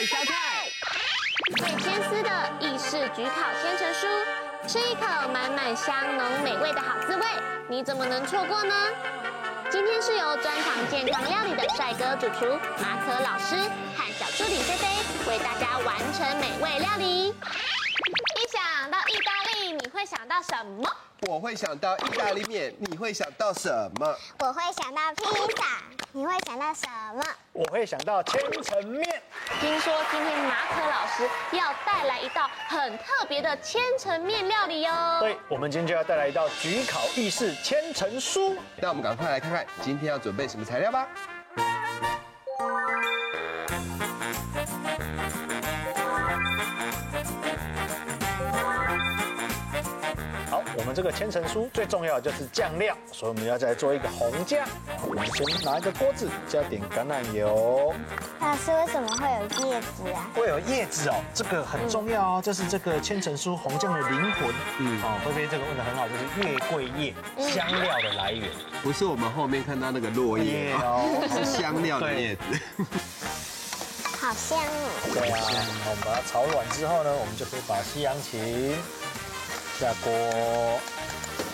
菜小菜，最牵丝的意式焗烤千层酥，吃一口满满香浓美味的好滋味，你怎么能错过呢？今天是由专长健康料理的帅哥主厨马可老师和小助理菲菲为大家完成美味料理。一想到意大利，你会想到什么？我会想到意大利面，你会想到什么？我会想到披萨，你会想到什么？我会想到千层面。听说今天马可老师要带来一道很特别的千层面料理哟。对，我们今天就要带来一道焗烤意式千层酥。那我们赶快来看看今天要准备什么材料吧。们这个千层酥最重要的就是酱料，所以我们要再做一个红酱。我们先拿一个锅子，加点橄榄油。老师，为什么会有叶子啊？会有叶子哦，这个很重要哦，这是这个千层酥红酱的灵魂。嗯，哦，菲菲这个问的很好，就是月桂叶香料的来源，不是我们后面看到那个落叶哦，是香料的叶子。好香哦。对啊，我们把它炒软之后呢，我们就可以把西洋芹。下锅，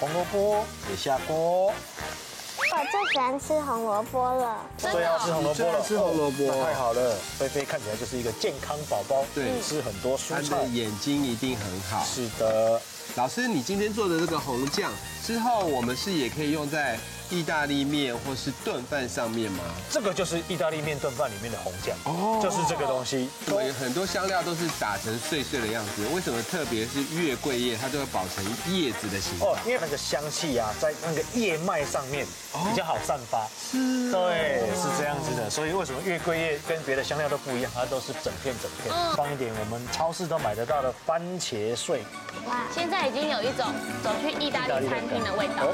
红萝卜也下锅。我最喜欢吃红萝卜了，最要吃红萝卜了，吃红萝卜太好了。菲菲看起来就是一个健康宝宝，对，吃很多蔬菜，眼睛一定很好。是的，老师，你今天做的这个红酱之后，我们是也可以用在意大利面或是炖饭上面吗？这个就是意大利面炖饭里面的红酱哦，就是这个东西。对，很多香料都是打成碎碎的样子，为什么特别是月桂叶，它就会保成叶子的形状？哦，因为那个香气啊，在那个叶脉上面比较好散发。是，对，是这样子的。所以为什么月桂叶跟别的香料都不一样？它都是整片整片，放一点我们超市都买得到的番茄碎。哇，现在已经有一种走去意大利餐厅的味道。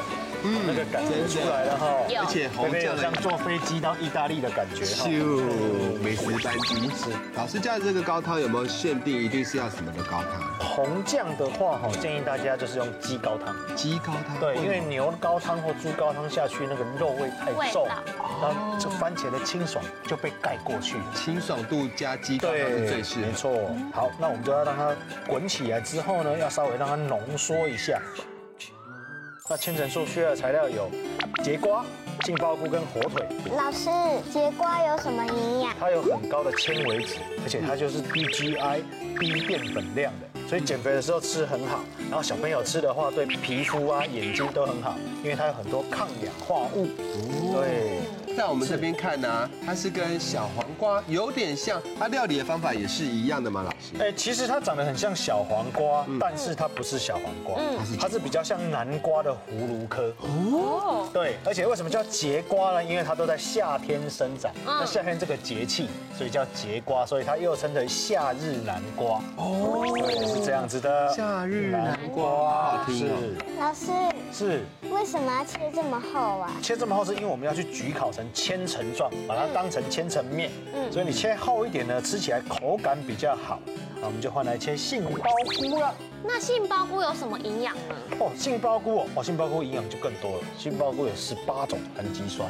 嗯，那个感觉出来了哈，而且红酱像坐飞机到意大利的感觉，就美食班机。是，老师家的这个高汤有没有限定一定是要什么的高汤？红酱的话哈，建议大家就是用鸡高汤。鸡高汤。对，因为牛高汤或猪高汤下去那个肉味太重，然后这番茄的清爽就被盖过去。清爽度加鸡高汤是最适合。没错。好，那我们就要让它滚起来之后呢，要稍微让它浓缩一下。那千层酥需要的材料有节瓜、杏鲍菇跟火腿。老师，节瓜有什么营养？它有很高的纤维质，而且它就是低 GI、低淀粉量的，所以减肥的时候吃很好。然后小朋友吃的话，对皮肤啊、眼睛都很好，因为它有很多抗氧化物。对。在我们这边看呢，它是跟小黄瓜有点像，它料理的方法也是一样的吗？老师？哎，其实它长得很像小黄瓜，但是它不是小黄瓜，它是比较像南瓜的葫芦科。哦，对，而且为什么叫节瓜呢？因为它都在夏天生长，那夏天这个节气，所以叫节瓜，所以它又称为夏日南瓜。哦，是这样子的。夏日南瓜，好听。老师是。为什么要切这么厚啊？切这么厚是因为我们要去焗烤成千层状，把它当成千层面。嗯，所以你切厚一点呢，吃起来口感比较好。那我们就换来切杏鲍菇了。那杏鲍菇有什么营养呢？哦，杏鲍菇哦，哦，杏鲍菇营养就更多了。杏鲍菇有十八种氨基酸。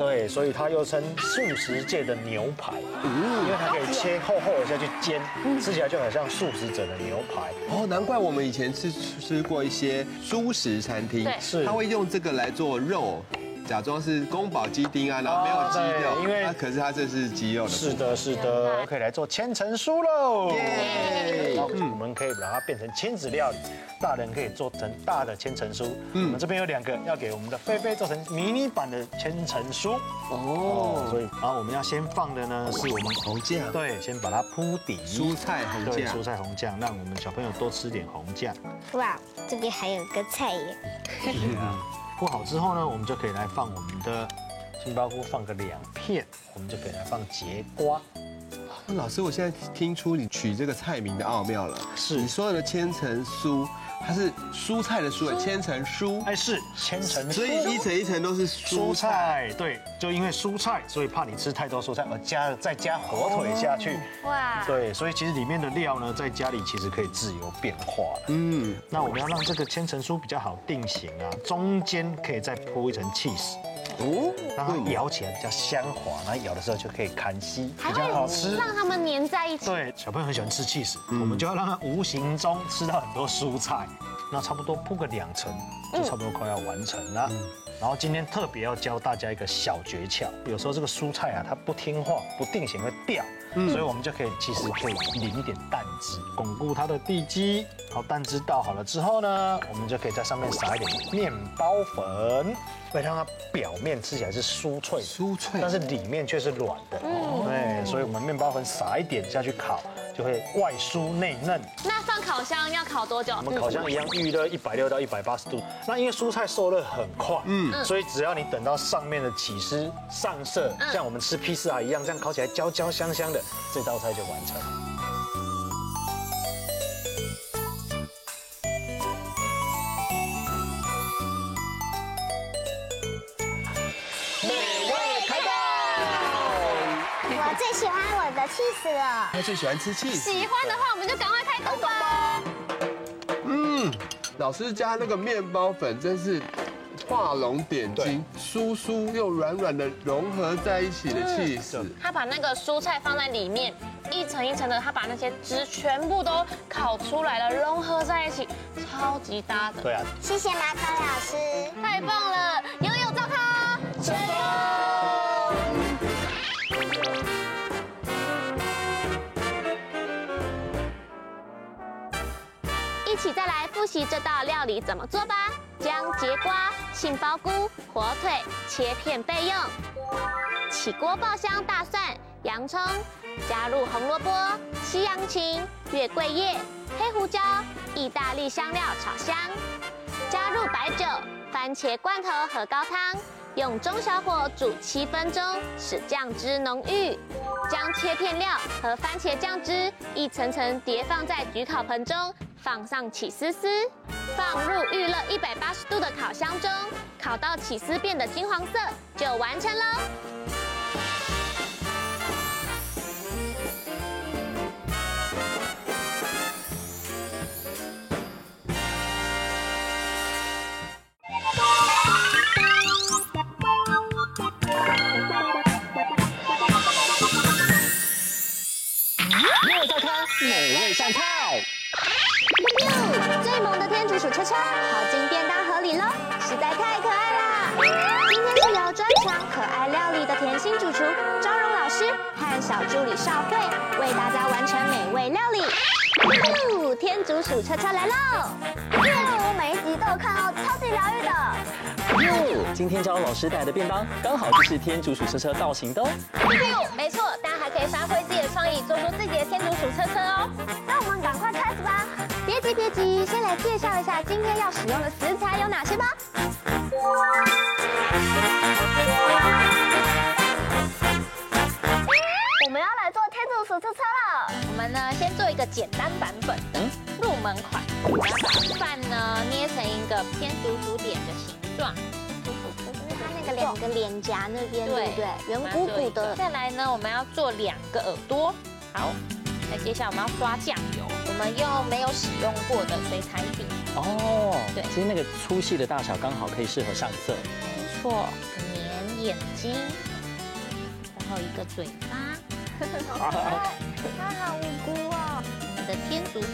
对，所以它又称素食界的牛排，因为它可以切厚厚的下去煎，吃起来就很像素食者的牛排。哦，难怪我们以前吃吃过一些素食餐厅，是它会用这个来做肉。假装是宫保鸡丁啊，然后没有鸡肉，因为可是它这是鸡肉的。是的，是的，可以来做千层酥喽。耶！嗯，我们可以把它变成亲子料理，大人可以做成大的千层酥。嗯，我们这边有两个，要给我们的菲菲做成迷你版的千层酥。哦，所以，然后我们要先放的呢是我们红酱。对，先把它铺底。蔬菜红酱。蔬菜红酱，让我们小朋友多吃点红酱。哇，这边还有个菜耶。铺好之后呢，我们就可以来放我们的杏鲍菇，放个两片，我们就可以来放节瓜。老师，我现在听出你取这个菜名的奥妙了。是，你说的千层酥它是蔬菜的蔬，千层酥，哎是千层酥，所以一层一层都是蔬。菜，对，就因为蔬菜，所以怕你吃太多蔬菜，而加再加火腿下去，哇，对，所以其实里面的料呢，在家里其实可以自由变化的，嗯，那我们要让这个千层酥比较好定型啊，中间可以再铺一层 cheese。哦，让它咬起来比较香滑，然后咬的时候就可以砍稀，比较好吃，让它们粘在一起。对，小朋友很喜欢吃起司，我们就要让它无形中吃到很多蔬菜，那差不多铺个两层，就差不多快要完成了。然后今天特别要教大家一个小诀窍，有时候这个蔬菜啊，它不听话，不定型会掉，所以我们就可以其实可以淋一点蛋汁，巩固它的地基。好，蛋汁倒好了之后呢，我们就可以在上面撒一点面包粉。会让它表面吃起来是酥脆，酥脆，但是里面却是软的。嗯，对，所以我们面包粉撒一点下去烤，就会外酥内嫩。那放烤箱要烤多久？我们烤箱一样预热一百六到一百八十度。那因为蔬菜受热很快，嗯，所以只要你等到上面的起司上色，像我们吃披萨一样，这样烤起来焦焦香香的，这道菜就完成。气死了！他最喜欢吃气。喜欢的话，我们就赶快开动吧。嗯，老师家那个面包粉真是画龙点睛，酥酥又软软的融合在一起的气势。他把那个蔬菜放在里面，一层一层的，他把那些汁全部都烤出来了，融合在一起，超级搭的。对啊。谢谢马可老师，太棒了！再来复习这道料理怎么做吧。将节瓜、杏鲍菇、火腿切片备用。起锅爆香大蒜、洋葱，加入红萝卜、西洋芹、月桂叶、黑胡椒、意大利香料炒香。加入白酒、番茄罐头和高汤，用中小火煮七分钟，使酱汁浓郁。将切片料和番茄酱汁一层层叠放在焗烤盆中。放上起丝丝，放入预热一百八十度的烤箱中，烤到起丝变得金黄色就完成喽。小助理少慧为大家完成美味料理。呜，天竺鼠车车来喽！呜，每一集都有看哦，超级疗愈的。哟，今天昭荣老师带的便当刚好就是天竺鼠车车造型的哦。呜，没错，大家还可以发挥自己的创意，做出自己的天竺鼠车车哦。那我们赶快开始吧。别急别急，先来介绍一下今天要使用的食材有哪些吧。个简单版本的入门款。我们要把饭呢捏成一个天竺鼠脸的形状。就是它那个两个脸颊那边，对不对？圆鼓鼓的。再来呢，我们要做两个耳朵。好。那接下来我们要刷酱油，我们用没有使用过的水彩笔。哦，对，其实那个粗细的大小刚好可以适合上色。没错，粘眼睛，然后一个嘴巴。它好无辜哦。我们的天竺鼠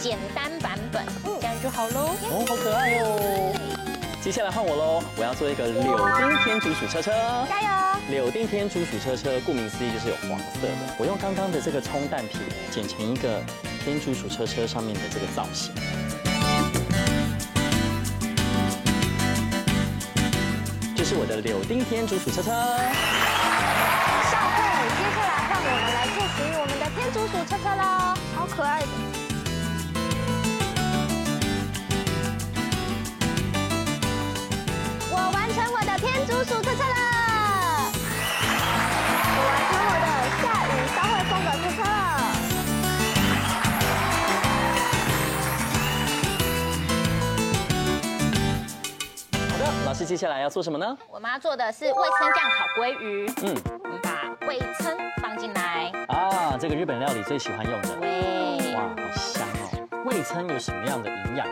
简单版本，这样就好喽。哦，好可爱哦。接下来换我喽！我要做一个柳丁天竺鼠车车，加油！柳丁天竺鼠车车，顾名思义就是有黄色的。我用刚刚的这个葱蛋皮剪成一个天竺鼠车车上面的这个造型。这是我的柳丁天竺鼠车车。小慧，接下来换我们来做属于我们的天竺鼠车车喽，好可爱的。我完成我的天竺鼠特测了。我完成我的下午稍会风格特测了。好的老师接下来要做什么呢？我们要做的是味噌酱烤鲑鱼。嗯。把味噌放进来。啊这个日本料理最喜欢用的。好香哦！味噌有什么样的营养？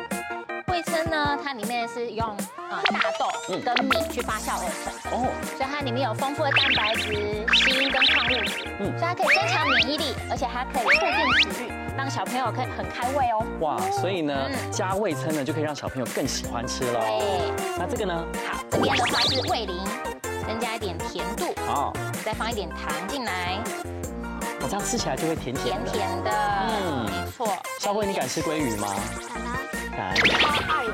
味噌呢，它里面是用呃大豆跟米去发酵而成。哦。所以它里面有丰富的蛋白质、锌跟矿物质。嗯。所以它可以增强免疫力，而且还可以促进食欲。让小朋友可以很开胃哦。哇，所以呢，加味噌呢就可以让小朋友更喜欢吃了。对，那这个呢？好，这边的话是味淋，增加一点甜度。哦，再放一点糖进来。我这样吃起来就会甜甜的。甜甜的，嗯，没错。小慧，你敢吃鲑鱼吗？敢。超爱。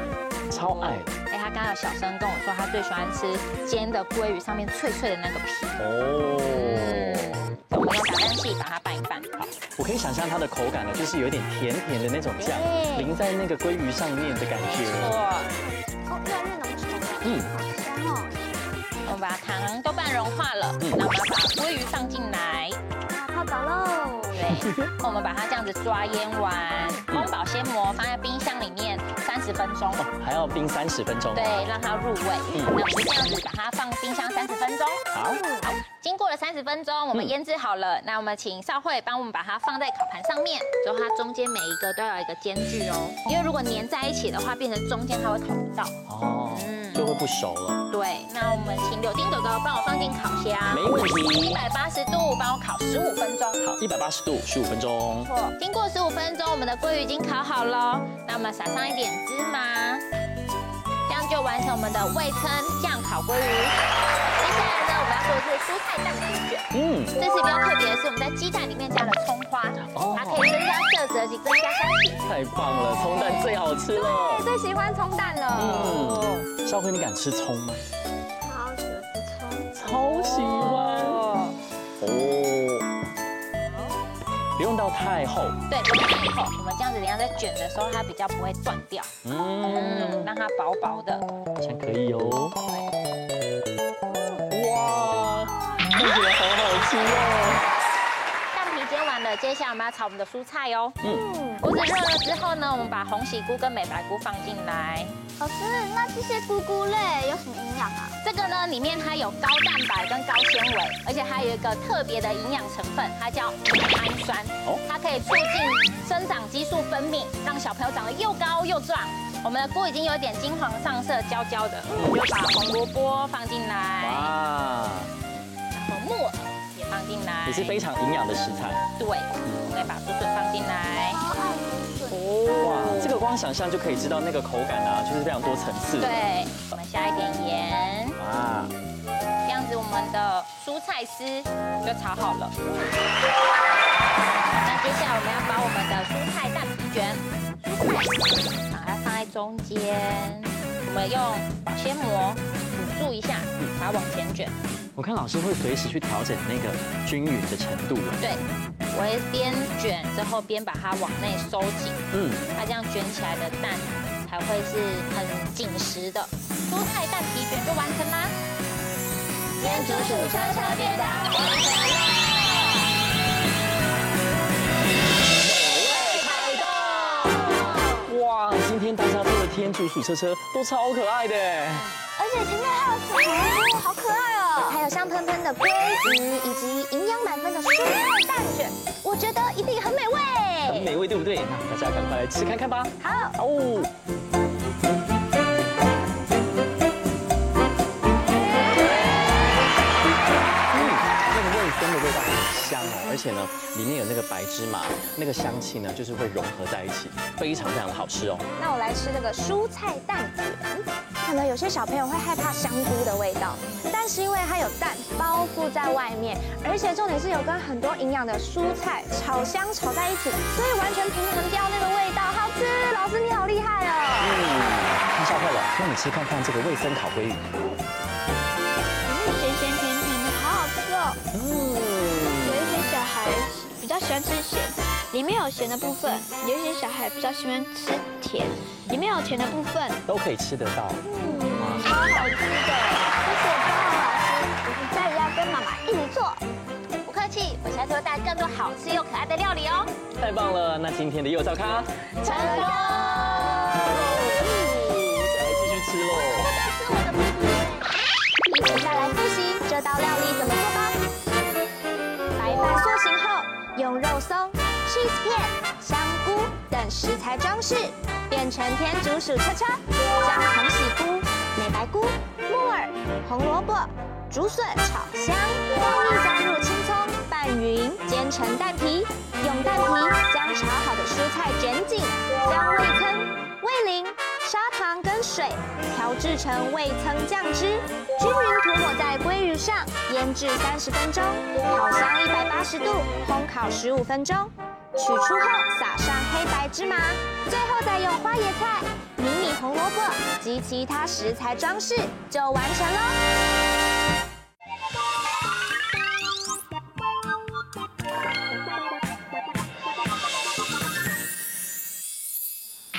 超爱。哎，他刚刚有小声跟我说，他最喜欢吃煎的鲑鱼上面脆脆的那个皮。哦。我们用打蛋器把它拌一拌。好，我可以想象它的口感呢，就是有点甜甜的那种酱，淋在那个鲑鱼上面的感觉。没错。哦，越来越浓稠了。嗯，好香哦。我们把糖都拌融化了，嗯，那我们要把鲑鱼放进来。啊，泡澡喽。我们把它这样子抓腌完，烘保鲜膜放在冰箱里面十分钟。哦，还要冰三十分钟。对，让它入味。嗯，那我们就这样子把它放冰箱三十分钟。好。好。经过了三十分钟，我们腌制好了。嗯、那我们请少慧帮我们把它放在烤盘上面，就它中间每一个都要有一个间距哦。因为如果粘在一起的话，变成中间它会烤不到哦，嗯，就会不熟了。对，那我们请柳丁哥哥帮我放进烤箱，没问题。一百八十度帮我烤十五分钟。好，一百八十度十五分钟。错，经过十五分钟，我们的鲑鱼已经烤好了。那我们撒上一点芝麻，这样就完成我们的味噌酱烤鲑鱼。接下来呢，我们要做的是蔬菜蛋皮卷。嗯，这次比较特别的是，我们在鸡蛋里面加了葱花，哦，它可以增加色泽及增加香气。太棒了，葱蛋最好吃了。最喜欢葱蛋了。嗯，少辉，你敢吃葱吗？超喜欢吃葱，超喜欢。不用到太厚。对，不用太厚。我们这样子，等下在卷的时候，它比较不会断掉。嗯，让它薄薄的。好像可以哦。哇，看起来好好吃哦！接下来我们要炒我们的蔬菜哦。嗯，锅子热了之后呢，我们把红喜菇跟美白菇放进来。老师，那这些菇菇类有什么营养啊？这个呢，里面它有高蛋白跟高纤维，而且还有一个特别的营养成分，它叫氨酸。哦，它可以促进生长激素分泌，让小朋友长得又高又壮。我们的菇已经有点金黄上色，焦焦的，我们就把红萝卜放进来，哇，进来，也是非常营养的食材。对，我们再把竹笋放进来。哦，哇，这个光想象就可以知道那个口感啊，就是非常多层次。对，我们下一点盐。啊，这样子我们的蔬菜丝就炒好了。那接下来我们要把我们的蔬菜蛋皮卷，蔬菜。中间，我们用保鲜膜辅助一下，把它往前卷。我看老师会随时去调整那个均匀的程度。对，我会边卷之后边把它往内收紧。嗯，它这样卷起来的蛋才会是很紧实的。蔬菜蛋皮卷就完成啦！天竺鼠车车便当完成了。天竺鼠车车都超可爱的，而且前面还有什么？好可爱哦！还有香喷喷的鲑鱼，以及营养满分的蔬菜蛋卷，我觉得一定很美味。很美味，对不对？那大家赶快来吃看看吧。好。哦。而且呢，里面有那个白芝麻，那个香气呢，就是会融合在一起，非常非常的好吃哦。那我来吃这个蔬菜蛋卷。可能有些小朋友会害怕香菇的味道，但是因为它有蛋包覆在外面，而且重点是有跟很多营养的蔬菜炒香炒在一起，所以完全平衡掉那个味道，好吃。老师你好厉害哦。嗯，太笑坏了，那你吃看看这个味生烤鲑鱼。嗯，咸咸甜甜的，好好吃哦。嗯。喜欢吃咸里面有咸的部分有一些小孩比较喜欢吃甜里面有甜的部分。都可以吃得到。嗯超好吃的谢谢张老师我们再要跟妈妈一起做。不客气我下次会带更多好吃又可爱的料理哦。太棒了那今天的幼照咖成功！再来继续吃喽我们再来复习这道料理怎么用肉松、cheese 片、香菇等食材装饰，变成天竺鼠车车。将红喜菇、美白菇、木耳、红萝卜、竹笋炒香，再加入青葱拌匀，煎成蛋皮。用蛋皮将炒好的蔬菜卷紧，将味噌、味淋、砂糖跟水调制成味噌酱汁，均匀涂抹在鲑鱼上，腌制三十分钟，烤箱一百八十度烘烤十五分钟。取出后撒上黑白芝麻，最后再用花椰菜、迷你红萝卜及其他食材装饰，就完成喽。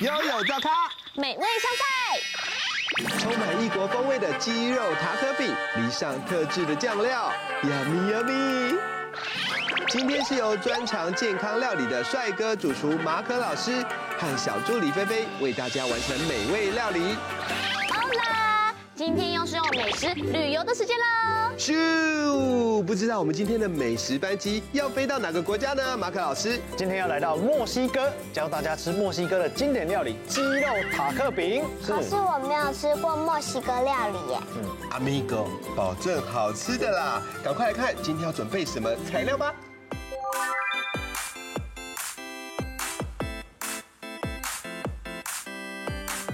悠悠早咖，美味香菜，充满异国风味的鸡肉塔可饼，淋上特制的酱料，Yummy Yummy。今天是由专长健康料理的帅哥主厨马可老师和小助理菲菲为大家完成美味料理。今天又是用美食旅游的时间喽。咻！不知道我们今天的美食班机要飞到哪个国家呢？马可老师今天要来到墨西哥，教大家吃墨西哥的经典料理鸡肉塔克饼。可是我没有吃过墨西哥料理耶。嗯，Amigo，保证好吃的啦！赶快来看今天要准备什么材料吧。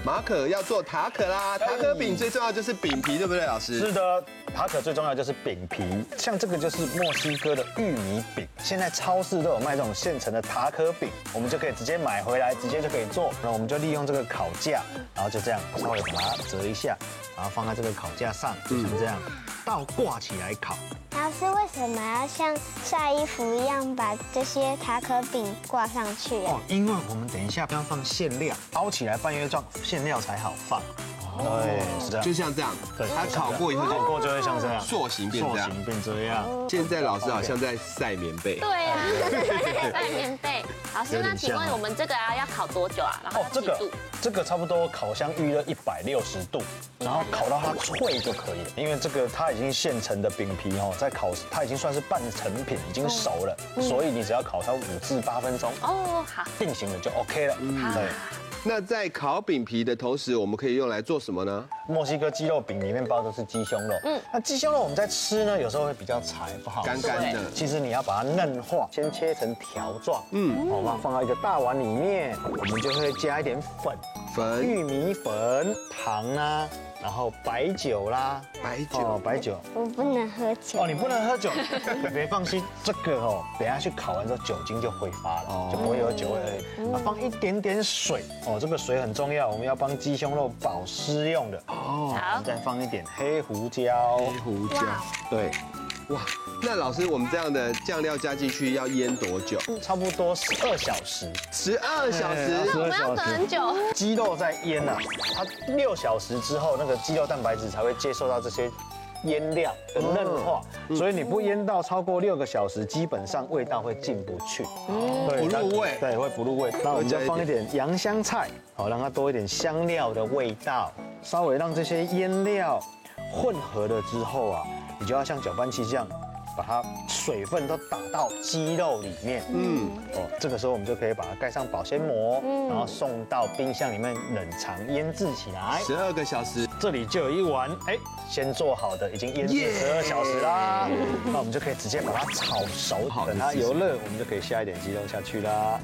马可要做塔可啦，塔可饼最重要就是饼皮，对不对，老师？是的，塔可最重要就是饼皮。像这个就是墨西哥的玉米饼，现在超市都有卖这种现成的塔可饼，我们就可以直接买回来，直接就可以做。那我们就利用这个烤架，然后就这样稍微把它折一下，然后放在这个烤架上，就像这样倒挂起来烤。老师为什么要像晒衣服一样把这些塔可饼挂上去哦，因为我们等一下要放馅料，包起来半月状，馅料才好放。对，是这样，就像这样。对，它烤过以后，烤过就会像这样，塑形变这样，塑形变这样。现在老师好像在晒棉被。对啊，晒棉被。老师，那请问我们这个啊要烤多久啊？然后这个这个差不多烤箱预热一百六十度，然后烤到它脆就可以了。因为这个它已经现成的饼皮哦，在烤它已经算是半成品，已经熟了，所以你只要烤它五至八分钟哦，好，定型了就 OK 了。嗯，对。那在烤饼皮的同时，我们可以用来做什么呢？墨西哥鸡肉饼里面包的是鸡胸肉，嗯，那鸡胸肉我们在吃呢，有时候会比较柴，不好吃，干干的。其实你要把它嫩化，先切成条状，嗯，好吧，放到一个大碗里面，我们就会加一点粉，粉，玉米粉，糖啊。然后白酒啦，白酒，白酒，我不能喝酒。哦，你不能喝酒，别放心，这个哦，等下去烤完之后酒精就挥发了，就不会有酒味。啊，放一点点水。哦，这个水很重要，我们要帮鸡胸肉保湿用的。哦。好，再放一点黑胡椒，黑胡椒，对。哇，那老师，我们这样的酱料加进去要腌多久？差不多十二小时。十二小时，那我们要等很久。鸡肉在腌啊，它六小时之后，那个鸡肉蛋白质才会接受到这些腌料的嫩化，所以你不腌到超过六个小时，基本上味道会进不去，不入味，对，会不入味。那我们再放一点洋香菜，好，让它多一点香料的味道，稍微让这些腌料混合了之后啊。你就要像搅拌器这样，把它水分都打到鸡肉里面。嗯，哦，这个时候我们就可以把它盖上保鲜膜，然后送到冰箱里面冷藏腌制起来。十二个小时，这里就有一碗，哎，先做好的，已经腌制十二小时啦。那我们就可以直接把它炒熟，等它油热，我们就可以下一点鸡肉下去啦。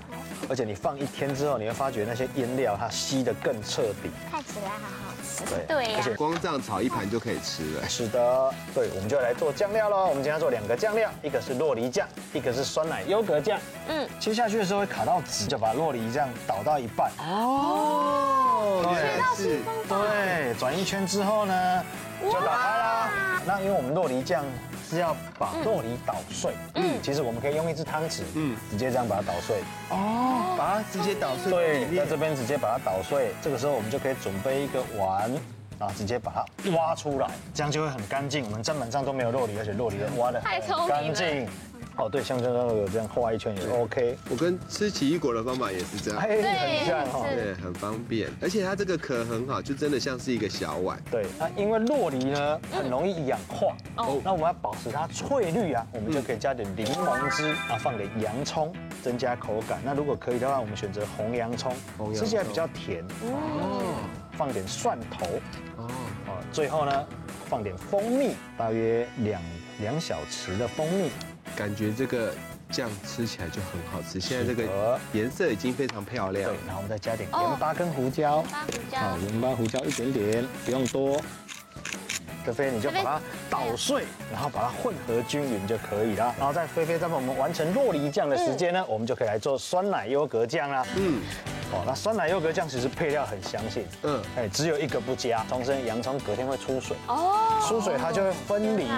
而且你放一天之后，你会发觉那些腌料它吸得更彻底，看起来好好吃。对对呀，而且光这样炒一盘就可以吃了。是的，对，我们就来做酱料喽。我们今天要做两个酱料，一个是洛梨酱，一个是酸奶优格酱。嗯，切下去的时候会卡到纸，就把洛梨酱倒到一半。哦，学到新方法。对，转一圈之后呢，就打开啦。那因为我们洛梨酱。是要把酪梨捣碎，嗯，其实我们可以用一只汤匙，嗯，直接这样把它捣碎，哦，把它直接捣碎，对，在这边直接把它捣碎，这个时候我们就可以准备一个碗，啊直接把它挖出来，这样就会很干净。我们砧板上都没有肉梨，而且肉梨的挖的太干净。哦，对，像刚刚有这样画一圈也 OK。我跟吃奇异果的方法也是这样，哎，很像哈。对，很方便，而且它这个壳很好，就真的像是一个小碗。对，那因为洛梨呢很容易氧化，哦，那我们要保持它翠绿啊，我们就可以加点柠檬汁，啊放点洋葱，增加口感。那如果可以的话，我们选择红洋葱，吃起来比较甜。哦，放点蒜头。哦，最后呢，放点蜂蜜，大约两两小匙的蜂蜜。感觉这个酱吃起来就很好吃。现在这个颜色已经非常漂亮。对，然后我们再加点盐巴跟胡椒。好，盐巴胡椒一点点，不用多。菲菲，你就把它捣碎，然后把它混合均匀就可以了。然后在菲菲在帮我们完成洛梨酱的时间呢，我们就可以来做酸奶优格酱啦。嗯。哦，那酸奶优格酱其实配料很详细，嗯，哎，只有一个不加，重申洋葱隔天会出水，哦，出水它就会分离，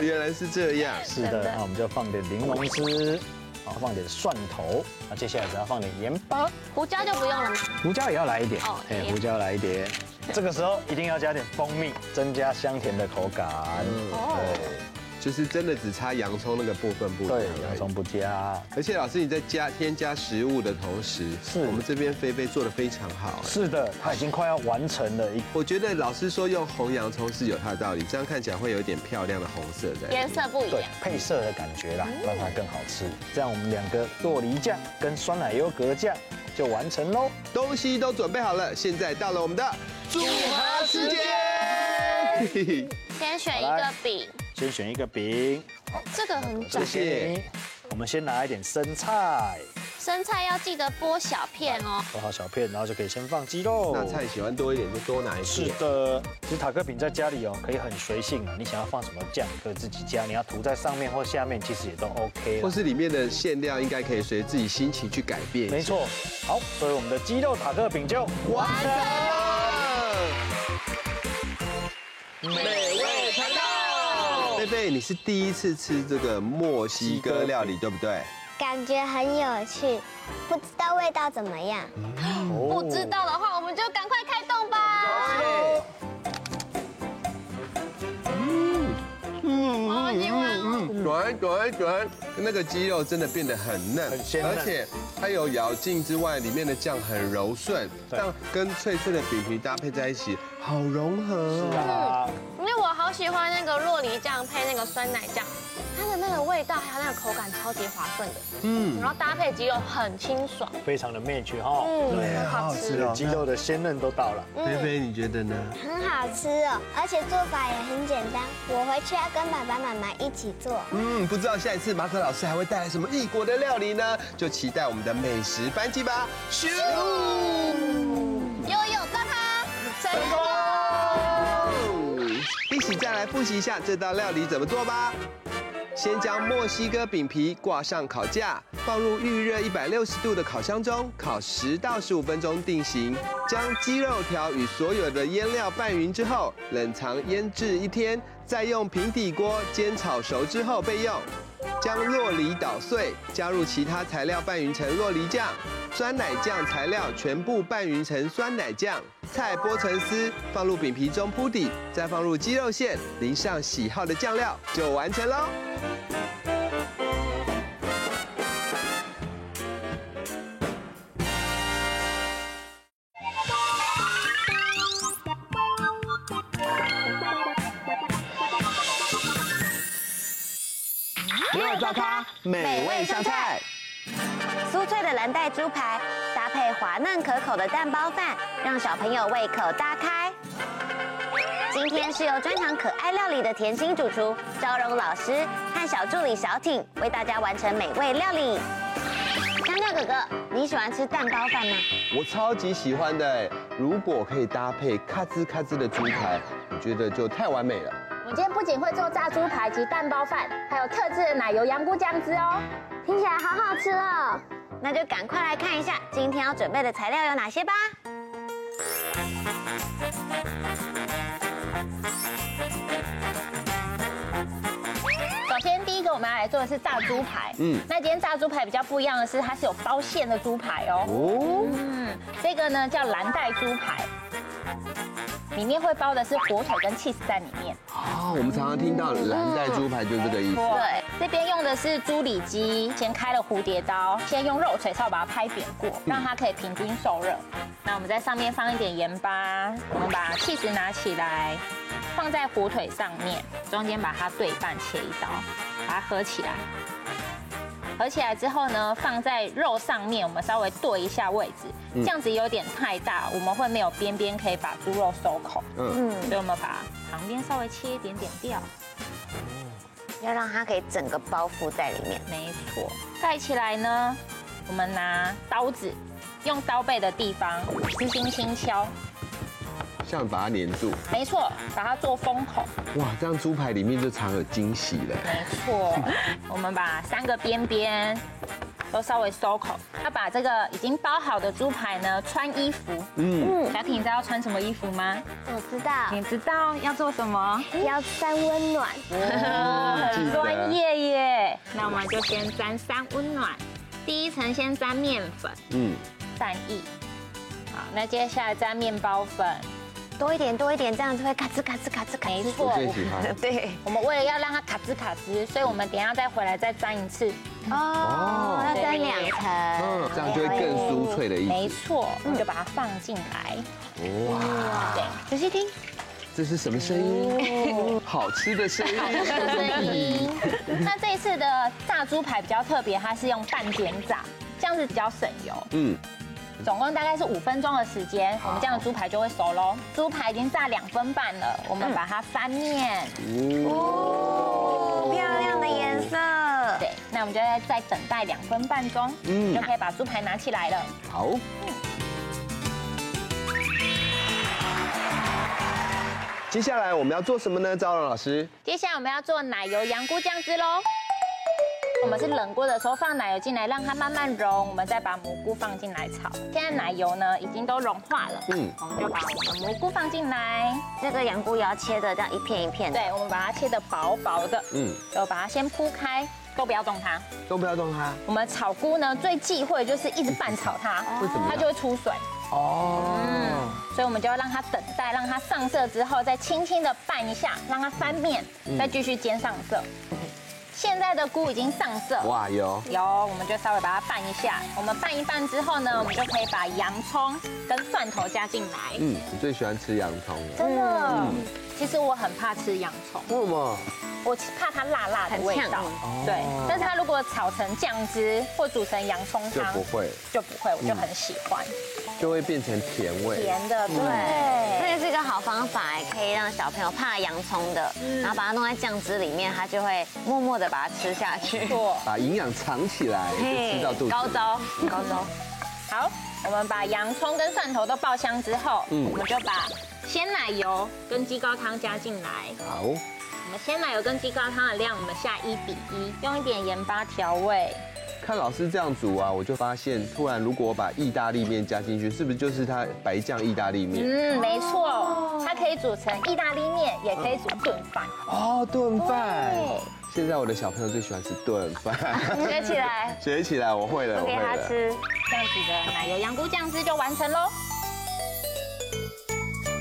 原来。是这样，是的，那我们就放点柠檬汁，好，放点蒜头，那接下来只要放点盐巴，胡椒就不用了吗？胡椒也要来一点，哦，哎，胡椒来一点，这个时候一定要加点蜂蜜，增加香甜的口感，哦，对。就是真的只差洋葱那个部分不加，对，洋葱不加。而且老师你在加添加食物的同时，是我们这边菲菲做的非常好。是的，它已经快要完成了。我觉得老师说用红洋葱是有它的道理，这样看起来会有一点漂亮的红色的颜色不一样，配色的感觉啦，让它更好吃。这样我们两个洛梨酱跟酸奶优格酱就完成喽。东西都准备好了，现在到了我们的组合时间。先选一个饼。先选一个饼，好，这个很窄。谢谢。我们先拿一点生菜，生菜要记得剥小片哦。剥好小片，然后就可以先放鸡肉。那菜喜欢多一点就多拿一些。是的，其实塔克饼在家里哦，可以很随性啊。你想要放什么酱，可以自己加。你要涂在上面或下面，其实也都 OK。或是里面的馅料，应该可以随自己心情去改变。没错。好，所以我们的鸡肉塔克饼就完成了。美味餐到。菲菲，你是第一次吃这个墨西哥料理，对不对？感觉很有趣，不知道味道怎么样。不知道的话，我们就赶快开动吧。嗯。嗯嗯，软软软，那个鸡肉真的变得很嫩，很鲜嫩，而且它有咬劲之外，里面的酱很柔顺，这样跟脆脆的饼皮搭配在一起，好融合。是啊。好喜欢那个洛梨酱配那个酸奶酱，它的那个味道还有那个口感超级滑顺的，嗯，然后搭配鸡肉很清爽，非常的 match 哈，嗯，对，好好吃哦，鸡肉的鲜嫩都到了。菲菲，你觉得呢？很好吃哦，而且做法也很简单，我回去要跟爸爸妈妈一起做。嗯，不知道下一次马可老师还会带来什么异国的料理呢？就期待我们的美食班级吧。咻，来复习一下这道料理怎么做吧。先将墨西哥饼皮挂上烤架，放入预热一百六十度的烤箱中，烤十到十五分钟定型。将鸡肉条与所有的腌料拌匀之后，冷藏腌制一天，再用平底锅煎炒熟之后备用。将洛梨捣碎，加入其他材料拌匀成洛梨酱，酸奶酱材料全部拌匀成酸奶酱，菜剥成丝，放入饼皮中铺底，再放入鸡肉馅，淋上喜好的酱料，就完成喽。美味上菜。酥脆的蓝带猪排搭配滑嫩可口的蛋包饭，让小朋友胃口大开。今天是由专长可爱料理的甜心主厨昭荣老师和小助理小挺为大家完成美味料理。香蕉哥哥，你喜欢吃蛋包饭吗？我超级喜欢的，如果可以搭配咔吱咔吱的猪排，我觉得就太完美了。我今天不仅会做炸猪排及蛋包饭，还有特制的奶油洋菇酱汁哦，听起来好好吃哦。那就赶快来看一下今天要准备的材料有哪些吧。首先第一个我们要来做的是炸猪排，嗯，那今天炸猪排比较不一样的是，它是有包馅的猪排哦。哦，嗯，这个呢叫蓝带猪排。里面会包的是火腿跟 cheese 在里面，哦，我们常常听到蓝带猪排就是这个意思。对，这边用的是猪里脊，先开了蝴蝶刀，先用肉锤稍微把它拍扁过，让它可以平均受热。那我们在上面放一点盐巴，我们把 cheese 拿起来，放在火腿上面，中间把它对半切一刀，把它合起来。合起来之后呢，放在肉上面，我们稍微对一下位置，这样子有点太大，我们会没有边边可以把猪肉收口。嗯，所以我们把旁边稍微切一点点掉，要让它可以整个包覆在里面。没错，盖起来呢，我们拿刀子，用刀背的地方轻轻轻敲。像把它粘住，没错，把它做封口。哇，这样猪排里面就藏有惊喜了。没错，我们把三个边边都稍微收口。要把这个已经包好的猪排呢，穿衣服。嗯，小婷，你知道要穿什么衣服吗？我知道。你知道要做什么？要三温暖。很专业耶。那我们就先沾三温暖。第一层先沾面粉。嗯。蛋液。好，那接下来沾面包粉。多一点，多一点，这样子会卡吱卡吱卡吱卡吱。没错，对。我们为了要让它卡吱卡吱，所以我们等下再回来再沾一次。哦，要沾两层，嗯，这样就会更酥脆的意思。没错，我们就把它放进来。哇，对，仔细听，这是什么声音？好吃的声音。好吃的声音。那这一次的炸猪排比较特别，它是用半煎炸，这样子比较省油。嗯。总共大概是五分钟的时间，我们这样的猪排就会熟喽。猪排已经炸两分半了，我们把它翻面。哦，漂亮的颜色。对，那我们就再再等待两分半钟，嗯，就可以把猪排拿起来了。好。接下来我们要做什么呢，昭蓉老师？接下来我们要做奶油洋菇酱汁喽。我们是冷锅的时候放奶油进来，让它慢慢融，我们再把蘑菇放进来炒。现在奶油呢已经都融化了，嗯，我们就把我们的蘑菇放进来。这个羊菇也要切的这样一片一片的。对，我们把它切的薄薄的，嗯，就把它先铺开，都不要动它，都不要动它。我们炒菇呢最忌讳就是一直拌炒它，为什么？它就会出水。哦，嗯，所以我们就要让它等待，让它上色之后再轻轻的拌一下，让它翻面，再继续煎上色。现在的菇已经上色，哇，有有，我们就稍微把它拌一下。我们拌一拌之后呢，我们就可以把洋葱跟蒜头加进来。嗯，你最喜欢吃洋葱了，真的。嗯，其实我很怕吃洋葱，为什么？我怕它辣辣的味道，对。但是它如果炒成酱汁或煮成洋葱汤，就不会，就不会，我就很喜欢，就会变成甜味，甜的，对。这也是一个好方法，可以让小朋友怕洋葱的，然后把它弄在酱汁里面，他就会默默的把它吃下去，把营养藏起来，吃到肚子。高招，高招。好，我们把洋葱跟蒜头都爆香之后，嗯，我们就把鲜奶油跟鸡高汤加进来。好。我们鲜奶油跟鸡高汤的量，我们下一比一，用一点盐巴调味。看老师这样煮啊，我就发现，突然如果我把意大利面加进去，是不是就是它白酱意大利面？嗯，没错，它可以煮成意大利面，也可以煮炖饭。哦，炖饭。对。现在我的小朋友最喜欢吃炖饭。学起来。学起来，我会了，我会了。给他吃，这样子的奶油羊菇酱汁就完成喽。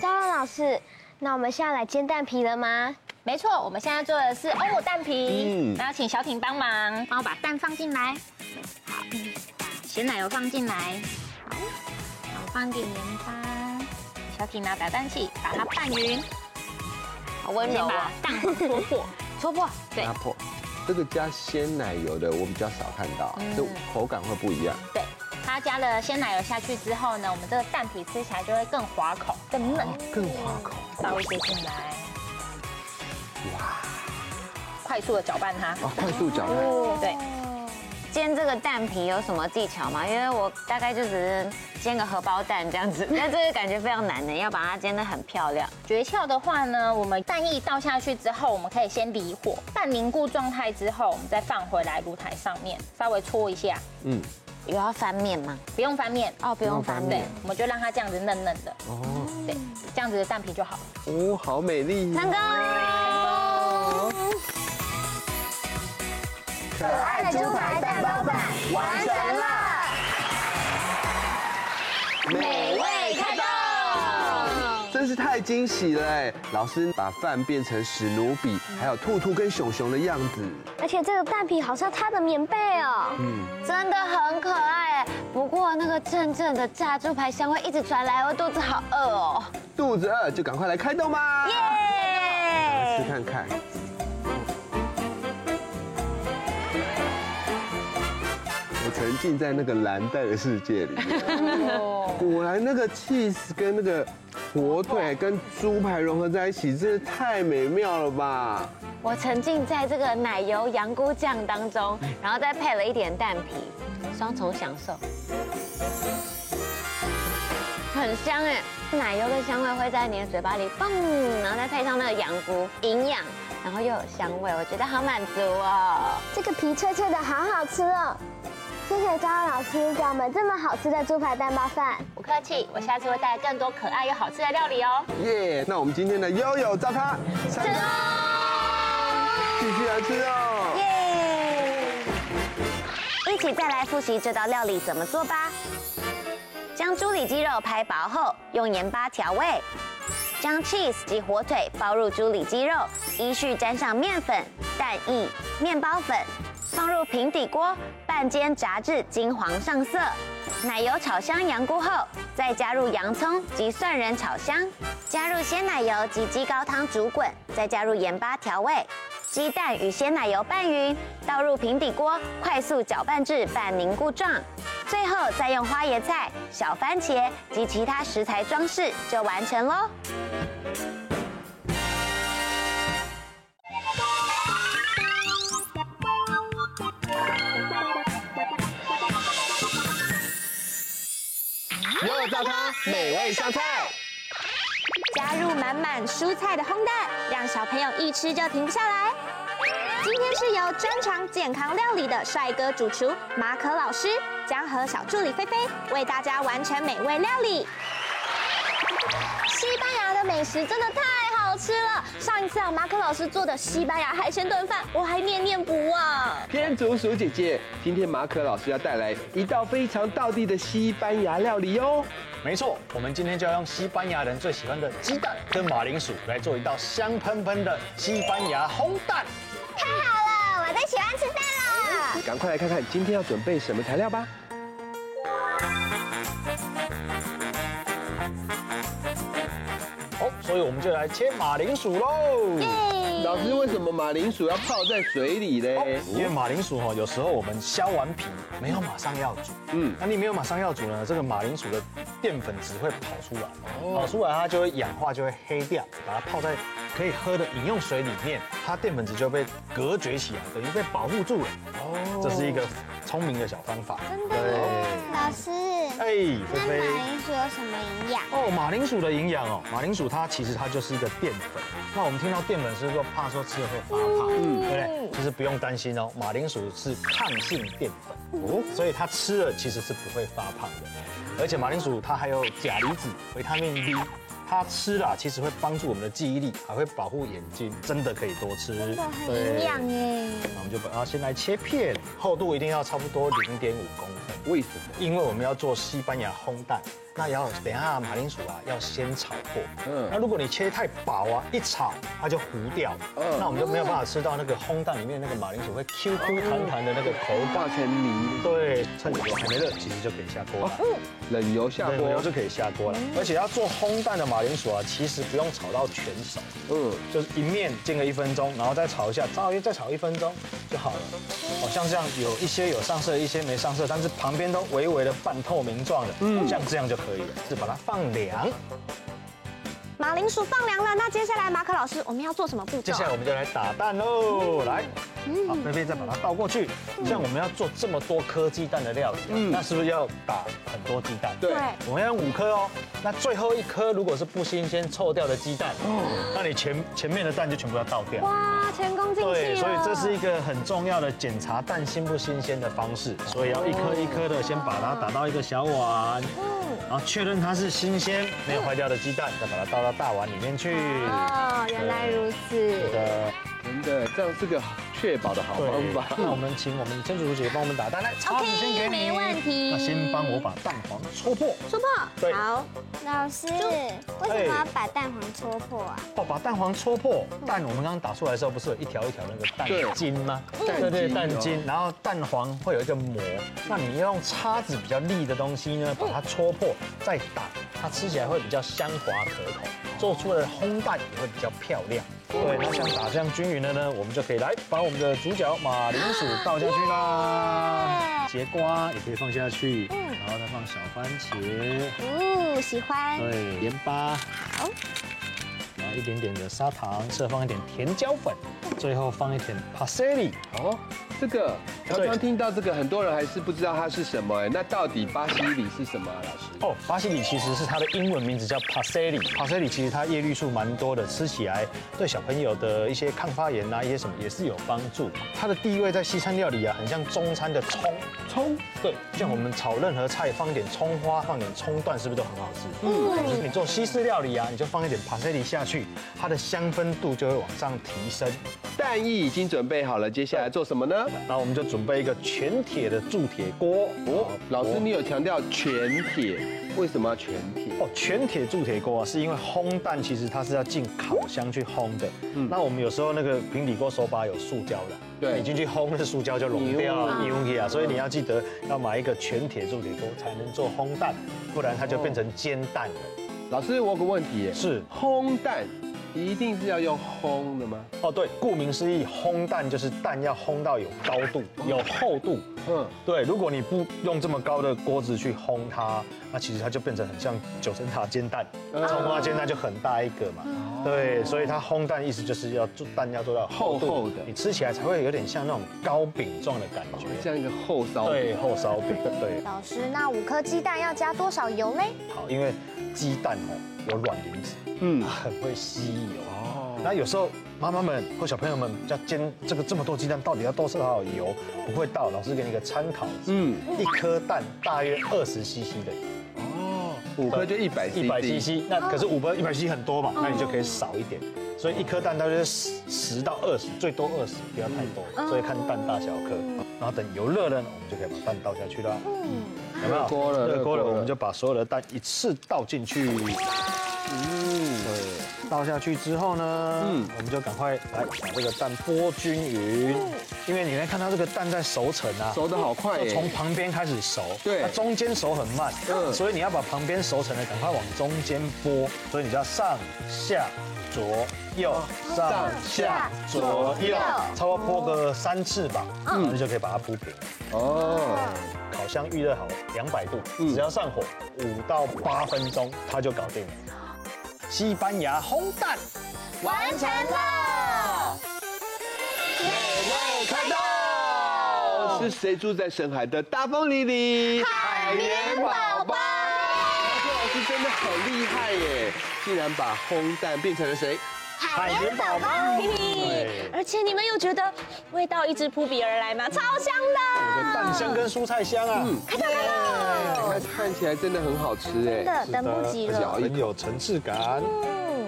昭蓉老师，那我们现在来煎蛋皮了吗？没错，我们现在做的是欧姆蛋皮，然后请小挺帮忙，帮我把蛋放进来，好，把咸奶油放进来，好，然后放点盐巴，小挺拿打蛋器把它拌匀，好温柔啊，蛋戳破，戳破，对，破，这个加鲜奶油的我比较少看到，就口感会不一样，对，它加了鲜奶油下去之后呢，我们这个蛋皮吃起来就会更滑口，更嫩，更滑口，稍微接进来。哇！快速的搅拌它。哦，快速搅拌。对。煎这个蛋皮有什么技巧吗？因为我大概就只是煎个荷包蛋这样子，但这个感觉非常难的，要把它煎得很漂亮。诀窍的话呢，我们蛋液倒下去之后，我们可以先离火，半凝固状态之后，我们再放回来炉台上面，稍微搓一下。嗯。有要翻面吗？不用翻面哦，不用翻面。对，我们就让它这样子嫩嫩的。哦。对，这样子的蛋皮就好了。哦，好美丽。成功。可爱猪排蛋包饭完成了，美味开动！真是太惊喜了哎！老师把饭变成史努比，还有兔兔跟熊熊的样子，而且这个蛋皮好像他的棉被哦，嗯，真的很可爱哎。不过那个阵阵的炸猪排香味一直传来，我肚子好饿哦。肚子饿就赶快来开动吧！耶！来吃看看。沉浸在那个蓝带的世界里面，果然那个 cheese 跟那个火腿跟猪排融合在一起，真是太美妙了吧！我沉浸在这个奶油羊菇酱当中，然后再配了一点蛋皮，双重享受，很香哎！奶油的香味会在你的嘴巴里蹦，然后再配上那个羊菇，营养，然后又有香味，我觉得好满足哦。这个皮脆脆的，好好吃哦。谢谢张老师给我们这么好吃的猪排蛋包饭。不客气，我下次会带更多可爱又好吃的料理哦。耶，那我们今天的悠悠早餐，吃哦，继续来吃哦。耶，一起再来复习这道料理怎么做吧。将猪里肌肉拍薄后，用盐巴调味，将 cheese 及火腿包入猪里肌肉，依序沾上面粉、蛋液、面包粉。放入平底锅半煎炸至金黄上色，奶油炒香羊菇后，再加入洋葱及蒜仁炒香，加入鲜奶油及鸡高汤煮滚，再加入盐巴调味，鸡蛋与鲜奶油拌匀，倒入平底锅快速搅拌至半凝固状，最后再用花椰菜、小番茄及其他食材装饰就完成喽。美味上菜，加入满满蔬菜的烘蛋，让小朋友一吃就停不下来。今天是由专长健康料理的帅哥主厨马可老师，将和小助理菲菲为大家完成美味料理。西班牙的美食真的太好吃了！上一次啊，马可老师做的西班牙海鲜炖饭，我还念念不忘。天竺鼠姐姐，今天马可老师要带来一道非常道地的西班牙料理哟。没错，我们今天就要用西班牙人最喜欢的鸡蛋跟马铃薯来做一道香喷喷的西班牙烘蛋。太好了，我最喜欢吃蛋了。赶快来看看今天要准备什么材料吧。所以我们就来切马铃薯喽。老师，为什么马铃薯要泡在水里呢？因为马铃薯哈，有时候我们削完皮没有马上要煮，嗯，那你没有马上要煮呢，这个马铃薯的淀粉质会跑出来，跑出来它就会氧化，就会黑掉。把它泡在可以喝的饮用水里面，它淀粉质就被隔绝起来，等于被保护住了。哦，这是一个聪明的小方法。真的？对，老师。哎，菲菲，马铃薯有什么营养？哦，马铃薯的营养哦，马铃薯它其实它就是一个淀粉。那我们听到淀粉是说怕说吃了会发胖？嗯，对不对？其实不用担心哦，马铃薯是抗性淀粉哦，所以它吃了其实是不会发胖的。而且马铃薯它还有钾离子、维他命 D。它吃了，其实会帮助我们的记忆力，还会保护眼睛，真的可以多吃。真的很营养耶。那我们就把它先来切片，厚度一定要差不多零点五公分。为什么？因为我们要做西班牙烘蛋。那要等一下马铃薯啊，要先炒过。嗯。那如果你切太薄啊，一炒它就糊掉。嗯。那我们就没有办法吃到那个烘蛋里面那个马铃薯会 Q Q 弹弹的那个口感。化成泥。对，趁油还没热，其实就可以下锅了。冷油下锅。冷油就可以下锅了。而且要做烘蛋的马铃薯啊，其实不用炒到全熟。嗯。就是一面煎个一分钟，然后再炒一下，稍微再炒一分钟就好了。哦，像这样有一些有上色，一些没上色，但是旁边都微微的半透明状的，嗯，像这样就可以。是把它放凉。马铃薯放凉了，那接下来马可老师我们要做什么步骤？接下来我们就来打蛋喽，来。好，菲菲再把它倒过去。像我们要做这么多颗鸡蛋的料理，嗯，那是不是要打很多鸡蛋？对，我们要用五颗哦。那最后一颗如果是不新鲜、臭掉的鸡蛋，那你前前面的蛋就全部要倒掉。哇，前功尽弃。对，所以这是一个很重要的检查蛋新不新鲜的方式，所以要一颗一颗的先把它打到一个小碗，嗯，然后确认它是新鲜、没有坏掉的鸡蛋，再把它倒到大碗里面去。哦，原来如此。是的，真的，这样是个。确确保的好方法。那我们请我们千主厨姐帮我们打蛋，来，叉子先给你，没问题。那先帮我把蛋黄戳破，戳破。对，好。老师，为什么要把蛋黄戳破啊？哦，把蛋黄戳破，蛋我们刚刚打出来的时候，不是有一条一条那个蛋筋吗？对对，蛋筋，然后蛋黄会有一个膜，那你要用叉子比较利的东西呢，把它戳破，再打，它吃起来会比较香滑可口，做出来的烘蛋也会比较漂亮。对，那像打这样均匀了呢，我们就可以来把我们的主角马铃薯倒下去啦，节瓜也可以放下去，然后再放小番茄，哦，喜欢，对，盐巴，好。一点点的砂糖，适合放一点甜椒粉，最后放一点帕西里。哦，这个刚刚听到这个，很多人还是不知道它是什么哎，那到底巴西里是什么啊，老师？哦，巴西里其实是它的英文名字叫帕西里。帕西里其实它叶绿素蛮多的，吃起来对小朋友的一些抗发炎啊，一些什么也是有帮助。它的地位在西餐料理啊，很像中餐的葱。葱，对，像我们炒任何菜放一点葱花，放点葱段，是不是都很好吃？嗯，你做西式料理啊，你就放一点帕西里下去，它的香氛度就会往上提升。蛋液已经准备好了，接下来做什么呢？那我们就准备一个全铁的铸铁锅。哦，老师，你有强调全铁，为什么要全铁？哦，全铁铸铁锅啊，是因为烘蛋其实它是要进烤箱去烘的。嗯，那我们有时候那个平底锅手把有塑胶的，对，你进去烘，那塑胶就融掉、融掉啊。所以你要记得要买一个全铁铸铁锅才能做烘蛋，不然它就变成煎蛋了。老师，我有个问题，是烘蛋。一定是要用烘的吗？哦，对，顾名思义，烘蛋就是蛋要烘到有高度、有厚度。嗯，对，如果你不用这么高的锅子去烘它，那其实它就变成很像九层塔煎蛋、葱花煎蛋就很大一个嘛。对，所以它烘蛋意思就是要做蛋要做到厚度，厚厚的，你吃起来才会有点像那种糕饼状的感觉，像一个厚烧。对，厚烧饼。对。老师，那五颗鸡蛋要加多少油呢？好，因为鸡蛋哦有卵磷脂。嗯，很会吸油哦。那有时候妈妈们或小朋友们要煎这个这么多鸡蛋，到底要多少油？不会倒，老师给你一个参考。嗯，一颗蛋大约二十 CC 的油。哦，五颗就一百一百 CC。那可是五颗一百 CC 很多嘛，那你就可以少一点。所以一颗蛋大约十十到二十，最多二十，不要太多。所以看蛋大小颗。然后等油热了呢，我们就可以把蛋倒下去了。嗯，有没有？热锅了，热锅了，我们就把所有的蛋一次倒进去。嗯，对，倒下去之后呢，嗯，我们就赶快来把这个蛋拨均匀，因为你会看到这个蛋在熟成啊，熟得好快，从旁边开始熟，对，它中间熟很慢，嗯，所以你要把旁边熟成的赶快往中间拨，所以你就要上下左右，上下左右，差不多拨个三次吧，嗯，你就可以把它铺平。哦，烤箱预热好两百度，只要上火五到八分钟，它就搞定了。西班牙烘蛋完成了，美味开动！是谁住在深海的大风里里？海绵宝宝。马克老师真的很厉害耶，竟然把烘蛋变成了谁？海绵宝宝。对，而且你们有觉得味道一直扑鼻而来吗？超香的，蛋香跟蔬菜香啊。嗯，开动开动。看看起来真的很好吃哎，真的等不及了，很有层次感。嗯，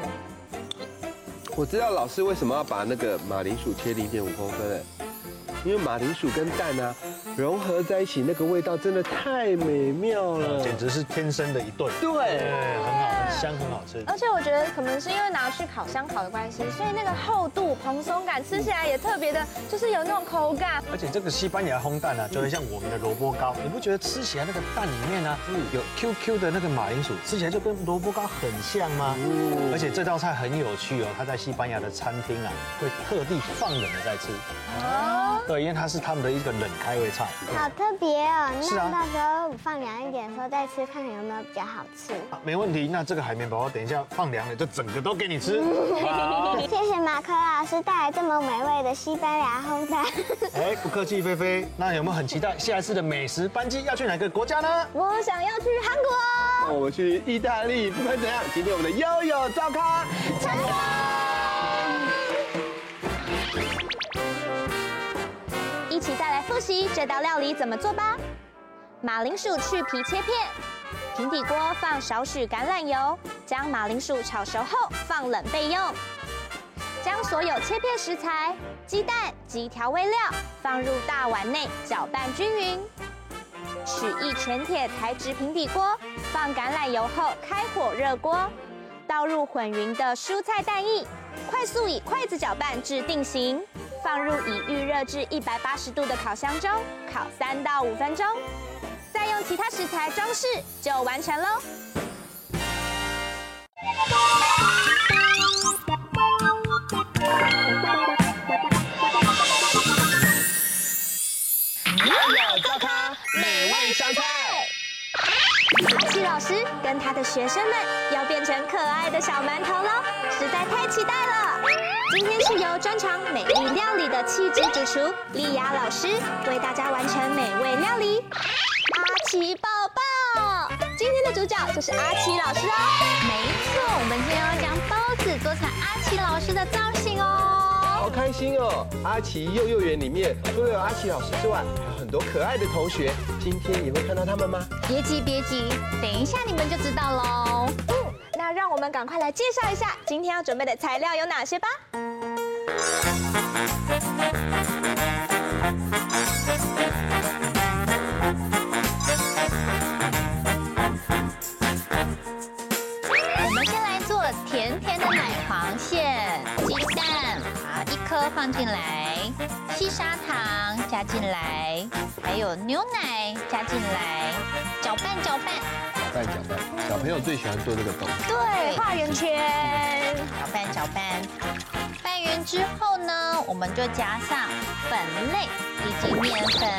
我知道老师为什么要把那个马铃薯切零点五公分了，因为马铃薯跟蛋啊融合在一起，那个味道真的太美妙了，简直是天生的一对。对，很好。香很好吃，而且我觉得可能是因为拿去烤箱烤的关系，所以那个厚度、蓬松感吃起来也特别的，就是有那种口感。而且这个西班牙烘蛋呢，就会像我们的萝卜糕，你不觉得吃起来那个蛋里面呢，有 QQ 的那个马铃薯，吃起来就跟萝卜糕很像吗？而且这道菜很有趣哦，它在西班牙的餐厅啊，会特地放冷了再吃。哦。对，因为它是他们的一个冷开胃菜。好特别哦，那到时候放凉一点的时候再吃，看看有没有比较好吃。没问题，那这个。海绵宝宝，等一下放凉了，就整个都给你吃。谢谢马可老师带来这么美味的西班牙烘蛋。哎，不客气，菲菲。那有没有很期待下一次的美食班机要去哪个国家呢？我想要去韩国。我们去意大利。不管怎样，今天我们的悠悠照咖成功。一起再来复习这道料理怎么做吧。马铃薯去皮切片。平底锅放少许橄榄油，将马铃薯炒熟后放冷备用。将所有切片食材、鸡蛋及调味料放入大碗内搅拌均匀。取一全铁材质平底锅，放橄榄油后开火热锅，倒入混匀的蔬菜蛋液，快速以筷子搅拌至定型，放入已预热至一百八十度的烤箱中烤三到五分钟，再用其他食材装饰就完成喽。老师跟他的学生们要变成可爱的小馒头喽，实在太期待了。今天是由专长美丽料理的气质主厨莉雅老师为大家完成美味料理。阿奇抱抱，今天的主角就是阿奇老师哦。没错，我们今天要将包子做成阿奇老师的造型。开心哦！阿奇幼幼园里面除了有阿奇老师之外，还有很多可爱的同学。今天你会看到他们吗？别急别急，等一下你们就知道喽。嗯，那让我们赶快来介绍一下今天要准备的材料有哪些吧。放进来，细砂糖加进来，还有牛奶加进来，搅拌搅拌，搅拌搅拌，小朋友最喜欢做这个动作。对，画圆圈，搅拌搅拌，拌匀之后呢，我们就加上粉类以及面粉、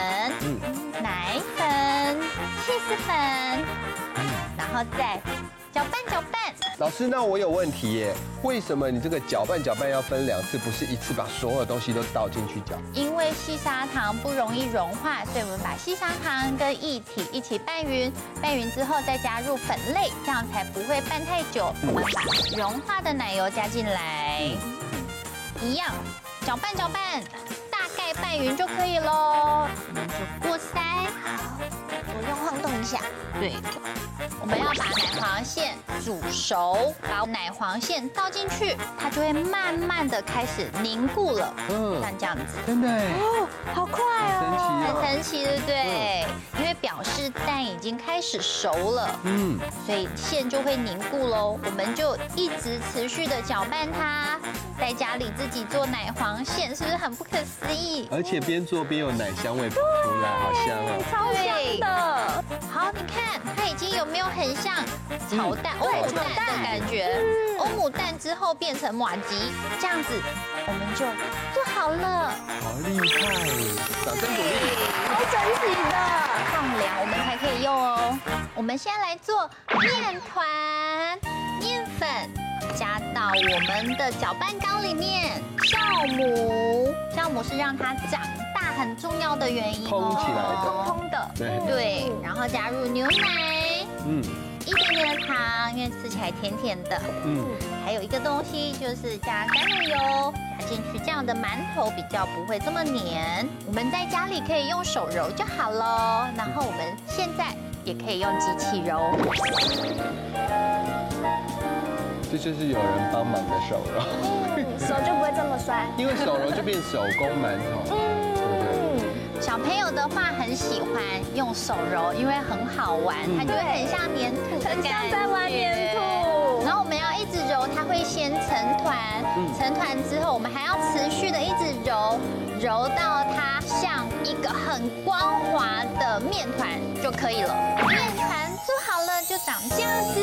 嗯、奶粉、起司粉，然后再搅拌搅拌。老师，那我有问题耶，为什么你这个搅拌搅拌要分两次，不是一次把所有东西都倒进去搅？因为细砂糖不容易融化，所以我们把细砂糖跟液体一起拌匀，拌匀之后再加入粉类，这样才不会拌太久。我们把融化的奶油加进来，一样搅拌搅拌，大概拌匀就可以喽。我们就过筛，好，我用晃动一下。对，我们要把奶黄馅煮熟，把奶黄馅倒进去，它就会慢慢的开始凝固了。嗯，像这样子。真的哦，好快哦，很神奇，对不对？因为表示蛋已经开始熟了。嗯，所以馅就会凝固喽。我们就一直持续的搅拌它，在家里自己做奶黄馅，是不是很不可思议？而且边做边有奶香味跑出来，好香哦，超香的。好，你看。它已经有没有很像炒蛋、欧姆蛋的感觉？欧姆蛋之后变成马吉，这样子我们就做好了。好厉害！掌声鼓励。好神奇的，放凉我们才可以用哦。我们先来做面团，面粉加到我们的搅拌缸里面，酵母，酵母是让它长大很重要的原因哦。通起来的，通通的。对对，然后加入牛奶，嗯，一点点的糖，因为吃起来甜甜的，嗯，还有一个东西就是加橄榄油加进去，这样的馒头比较不会这么黏。我们在家里可以用手揉就好了，然后我们现在也可以用机器揉。这就是有人帮忙的手揉，手就不会这么酸，因为手揉就变手工馒头。嗯，小朋友的话很喜欢用手揉，因为很好玩，它就会很像粘土，很像在玩粘土。然后我们要一直揉，它会先成团，成团之后我们还要持续的一直揉，揉到它像一个很光滑的面团就可以了。面团长这样子，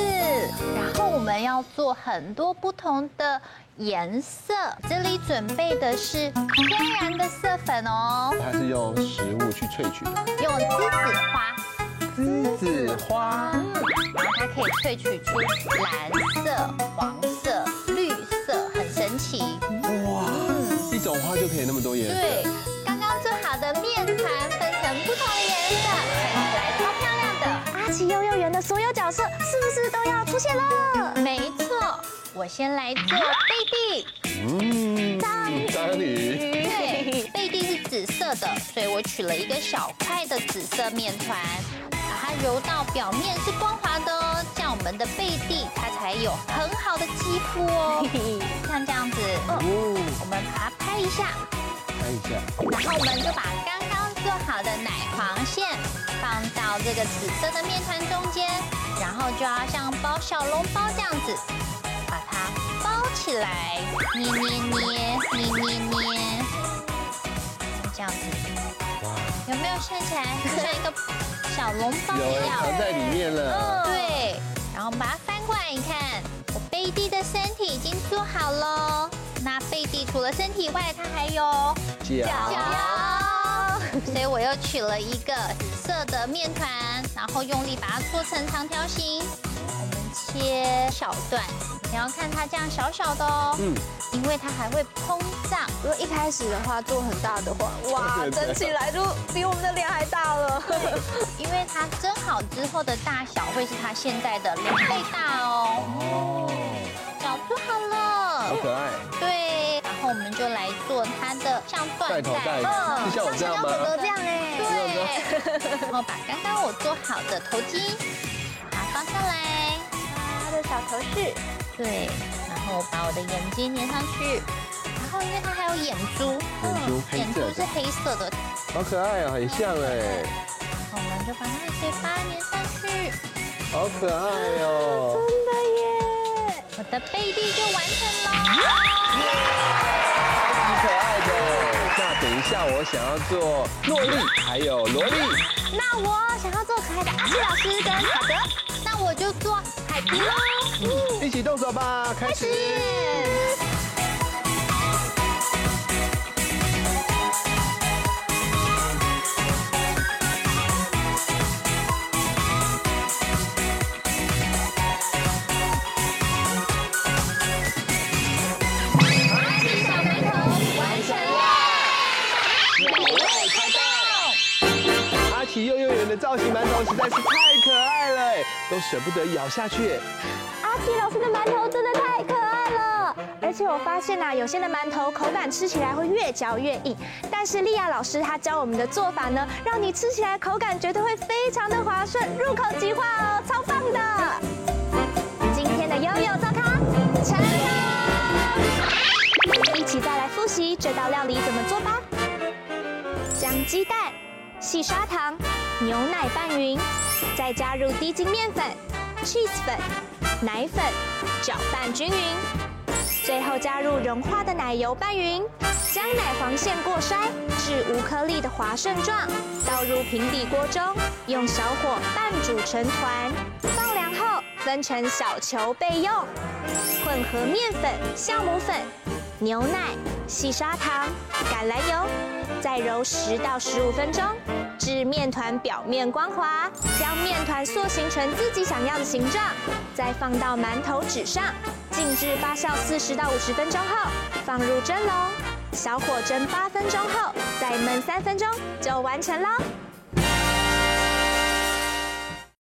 然后我们要做很多不同的颜色。这里准备的是天然的色粉哦，它是用食物去萃取的，用栀子花，栀子花，嗯，然后它可以萃取出蓝色、黄色、绿色，很神奇。哇，一种花就可以那么多颜色。对，奇幼幼园的所有角色是不是都要出现了？没错，我先来做贝蒂。嗯，章鱼。对，贝蒂是紫色的，所以我取了一个小块的紫色面团，把它揉到表面是光滑的哦，这样我们的贝蒂它才有很好的肌肤哦。像这样子，哦，我们把它拍一下，拍一下，然后我们就把刚刚做好的奶黄馅放到这个紫色的面团中间，然后就要像包小笼包这样子，把它包起来，捏捏捏，捏捏捏，这样子。有没有看起来像一个小笼包一样？藏在里面了。嗯对，然后我们把它翻过来，你看，我贝蒂的身体已经做好了。那贝蒂除了身体外，它还有脚。脚。所以我又取了一个紫色的面团，然后用力把它搓成长条形。我们切小段，你要看它这样小小的哦。嗯。因为它还会膨胀。如果一开始的话做很大的话，哇，蒸起来就比我们的脸还大了。因为它蒸好之后的大小会是它现在的两倍大哦。哦。脚做好了。好可爱。对，然后我们就来做它的像缎带，像我这样吗？这样哎。对。然后把刚刚我做好的头巾，把它放下来。它的小头饰。对。然后把我的眼睛粘上去，然后因为它还有眼珠，眼珠黑色，眼珠是黑色的，好可爱哦，很像哎。我们就把它的嘴巴粘上去，好可爱哦，真的耶！我的贝蒂就完成了。下我想要做诺丽，还有萝莉。那我想要做可爱的阿奇老师跟卡德，那我就做海迪喽。一起动手吧，开始。造型馒头实在是太可爱了，都舍不得咬下去。阿奇老师的馒头真的太可爱了，而且我发现啊，有些的馒头口感吃起来会越嚼越硬，但是莉亚老师她教我们的做法呢，让你吃起来口感绝对会非常的滑顺，入口即化哦，超棒的！今天的悠悠早咖成功，一起再来复习这道料理怎么做吧。将鸡蛋、细砂糖、牛奶拌匀，再加入低筋面粉、cheese 粉。奶粉搅拌均匀，最后加入融化的奶油拌匀，将奶黄馅过筛至无颗粒的滑顺状，倒入平底锅中，用小火拌煮成团，放凉后分成小球备用。混合面粉、酵母粉、牛奶、细砂糖、橄榄油，再揉十到十五分钟，至面团表面光滑，将面团塑形成自己想要的形状，再放到馒头纸上，静置发酵四十到五十分钟后，放入蒸笼，小火蒸八分钟后，再焖三分钟就完成喽。